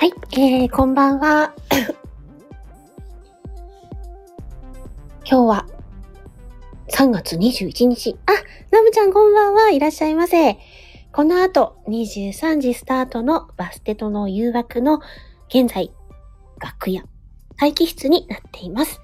はい、えー、こんばんは。今日は3月21日。あ、ナムちゃんこんばんはいらっしゃいませ。この後23時スタートのバステとの誘惑の現在、楽屋、待機室になっています。